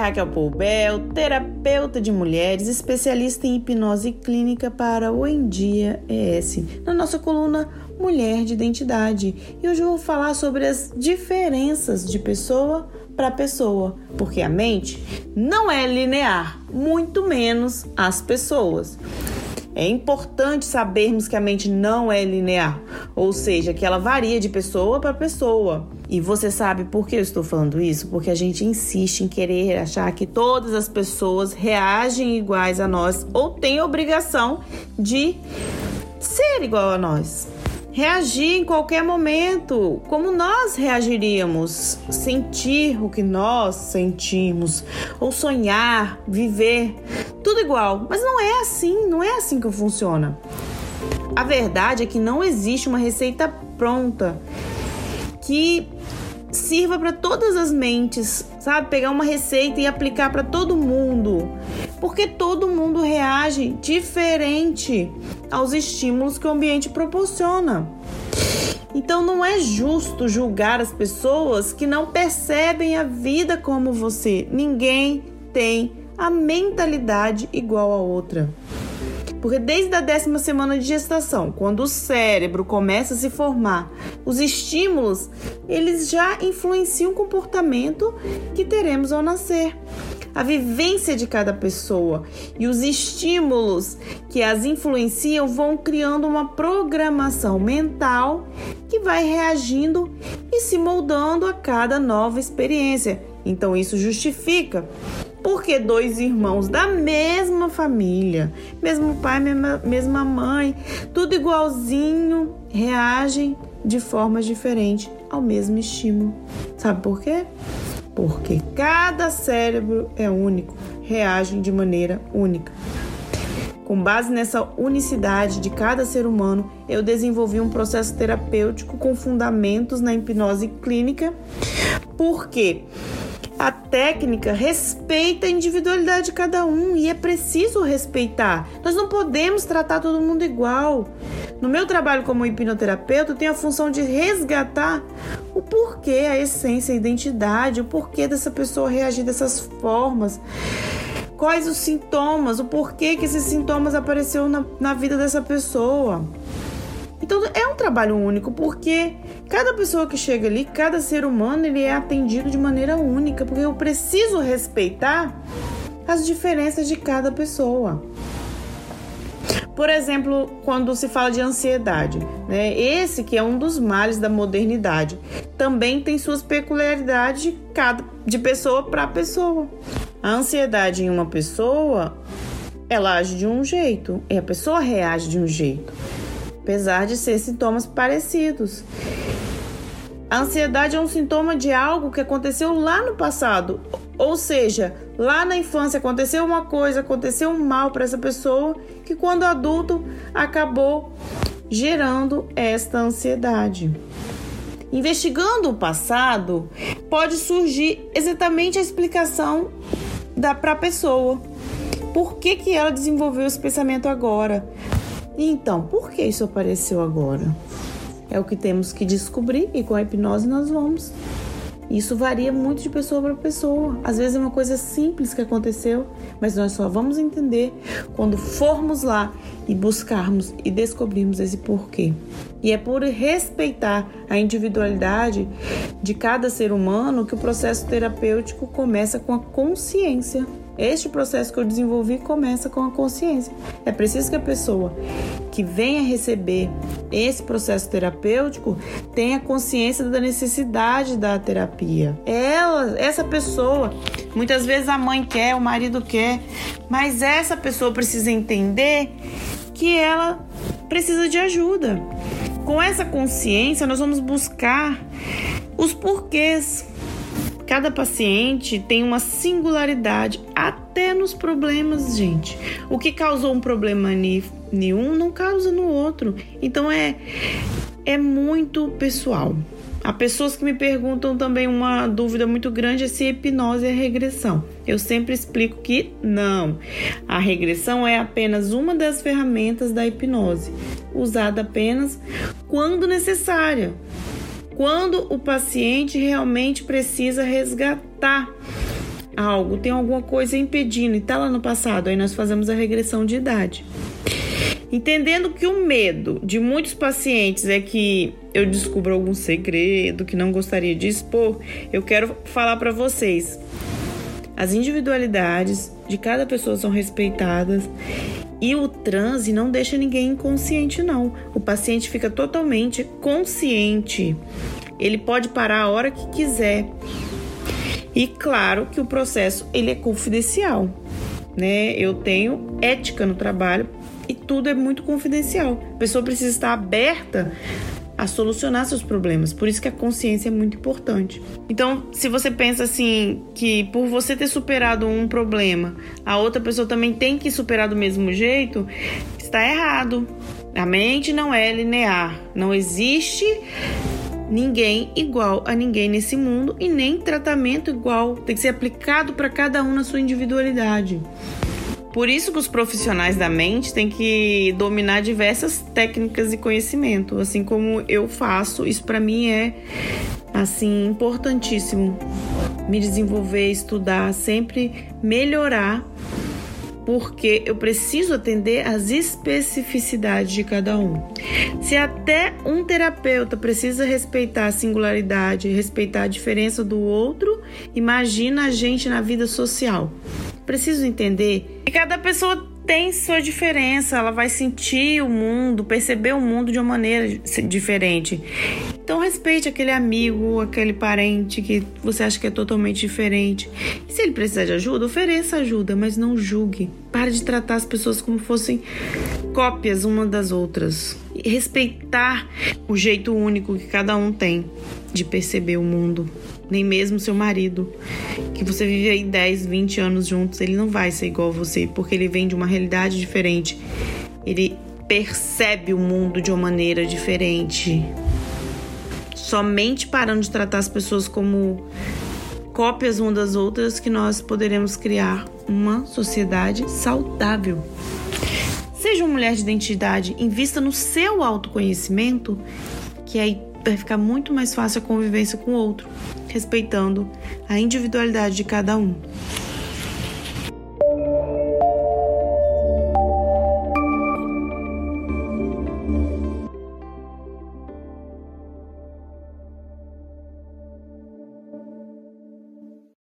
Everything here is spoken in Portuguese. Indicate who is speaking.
Speaker 1: Raquel Poubel, terapeuta de mulheres, especialista em hipnose clínica para o Em Dia ES, na nossa coluna Mulher de Identidade. E hoje eu vou falar sobre as diferenças de pessoa para pessoa, porque a mente não é linear, muito menos as pessoas. É importante sabermos que a mente não é linear, ou seja, que ela varia de pessoa para pessoa. E você sabe por que eu estou falando isso? Porque a gente insiste em querer achar que todas as pessoas reagem iguais a nós ou têm obrigação de ser igual a nós reagir em qualquer momento, como nós reagiríamos, sentir o que nós sentimos, ou sonhar, viver, tudo igual. Mas não é assim, não é assim que funciona. A verdade é que não existe uma receita pronta que sirva para todas as mentes, sabe? Pegar uma receita e aplicar para todo mundo, porque todo mundo reage diferente aos estímulos que o ambiente proporciona. Então não é justo julgar as pessoas que não percebem a vida como você. Ninguém tem a mentalidade igual a outra. Porque desde a décima semana de gestação, quando o cérebro começa a se formar, os estímulos, eles já influenciam o comportamento que teremos ao nascer. A vivência de cada pessoa e os estímulos que as influenciam vão criando uma programação mental que vai reagindo e se moldando a cada nova experiência. Então isso justifica porque dois irmãos da mesma família, mesmo pai, mesma, mãe, tudo igualzinho, reagem de formas diferentes ao mesmo estímulo. Sabe por quê? Porque cada cérebro é único, reagem de maneira única. Com base nessa unicidade de cada ser humano, eu desenvolvi um processo terapêutico com fundamentos na hipnose clínica. Por quê? A técnica respeita a individualidade de cada um e é preciso respeitar. Nós não podemos tratar todo mundo igual. No meu trabalho como hipnoterapeuta, eu tenho a função de resgatar o porquê, a essência, a identidade, o porquê dessa pessoa reagir dessas formas quais os sintomas, o porquê que esses sintomas apareceram na, na vida dessa pessoa. Então é um trabalho único, porque cada pessoa que chega ali, cada ser humano, ele é atendido de maneira única, porque eu preciso respeitar as diferenças de cada pessoa. Por exemplo, quando se fala de ansiedade, né? Esse que é um dos males da modernidade, também tem suas peculiaridades de cada de pessoa para pessoa. A ansiedade em uma pessoa, ela age de um jeito e a pessoa reage de um jeito apesar de ser sintomas parecidos. A ansiedade é um sintoma de algo que aconteceu lá no passado, ou seja, lá na infância aconteceu uma coisa, aconteceu um mal para essa pessoa que quando adulto acabou gerando esta ansiedade. Investigando o passado, pode surgir exatamente a explicação da para a pessoa. Por que, que ela desenvolveu esse pensamento agora? Então, por que isso apareceu agora? É o que temos que descobrir e com a hipnose nós vamos. Isso varia muito de pessoa para pessoa. Às vezes é uma coisa simples que aconteceu, mas nós só vamos entender quando formos lá e buscarmos e descobrirmos esse porquê. E é por respeitar a individualidade de cada ser humano que o processo terapêutico começa com a consciência este processo que eu desenvolvi começa com a consciência. É preciso que a pessoa que venha receber esse processo terapêutico tenha consciência da necessidade da terapia. Ela, essa pessoa, muitas vezes a mãe quer, o marido quer, mas essa pessoa precisa entender que ela precisa de ajuda. Com essa consciência, nós vamos buscar os porquês Cada paciente tem uma singularidade, até nos problemas, gente. O que causou um problema nenhum não causa no outro. Então é, é muito pessoal. Há pessoas que me perguntam também uma dúvida muito grande é se hipnose é regressão. Eu sempre explico que não. A regressão é apenas uma das ferramentas da hipnose, usada apenas quando necessária quando o paciente realmente precisa resgatar algo, tem alguma coisa impedindo e está lá no passado, aí nós fazemos a regressão de idade. Entendendo que o medo de muitos pacientes é que eu descubra algum segredo que não gostaria de expor, eu quero falar para vocês. As individualidades de cada pessoa são respeitadas e o transe não deixa ninguém inconsciente não. O paciente fica totalmente consciente. Ele pode parar a hora que quiser. E claro que o processo ele é confidencial, né? Eu tenho ética no trabalho e tudo é muito confidencial. A pessoa precisa estar aberta a solucionar seus problemas. Por isso que a consciência é muito importante. Então, se você pensa assim que por você ter superado um problema, a outra pessoa também tem que superar do mesmo jeito, está errado. A mente não é linear. Não existe ninguém igual a ninguém nesse mundo e nem tratamento igual. Tem que ser aplicado para cada um na sua individualidade. Por isso que os profissionais da mente têm que dominar diversas técnicas e conhecimento, assim como eu faço. Isso para mim é assim importantíssimo. Me desenvolver, estudar, sempre melhorar porque eu preciso atender às especificidades de cada um. Se até um terapeuta precisa respeitar a singularidade, respeitar a diferença do outro, imagina a gente na vida social. Preciso entender que cada pessoa tem sua diferença, ela vai sentir o mundo, perceber o mundo de uma maneira diferente. Então respeite aquele amigo, aquele parente que você acha que é totalmente diferente. E se ele precisar de ajuda, ofereça ajuda, mas não julgue. Pare de tratar as pessoas como fossem cópias uma das outras. Respeitar o jeito único que cada um tem de perceber o mundo nem mesmo seu marido, que você vive aí 10, 20 anos juntos, ele não vai ser igual a você, porque ele vem de uma realidade diferente. Ele percebe o mundo de uma maneira diferente. Somente parando de tratar as pessoas como cópias umas das outras que nós poderemos criar uma sociedade saudável. Seja uma mulher de identidade, invista no seu autoconhecimento, que aí vai ficar muito mais fácil a convivência com o outro respeitando a individualidade de cada um.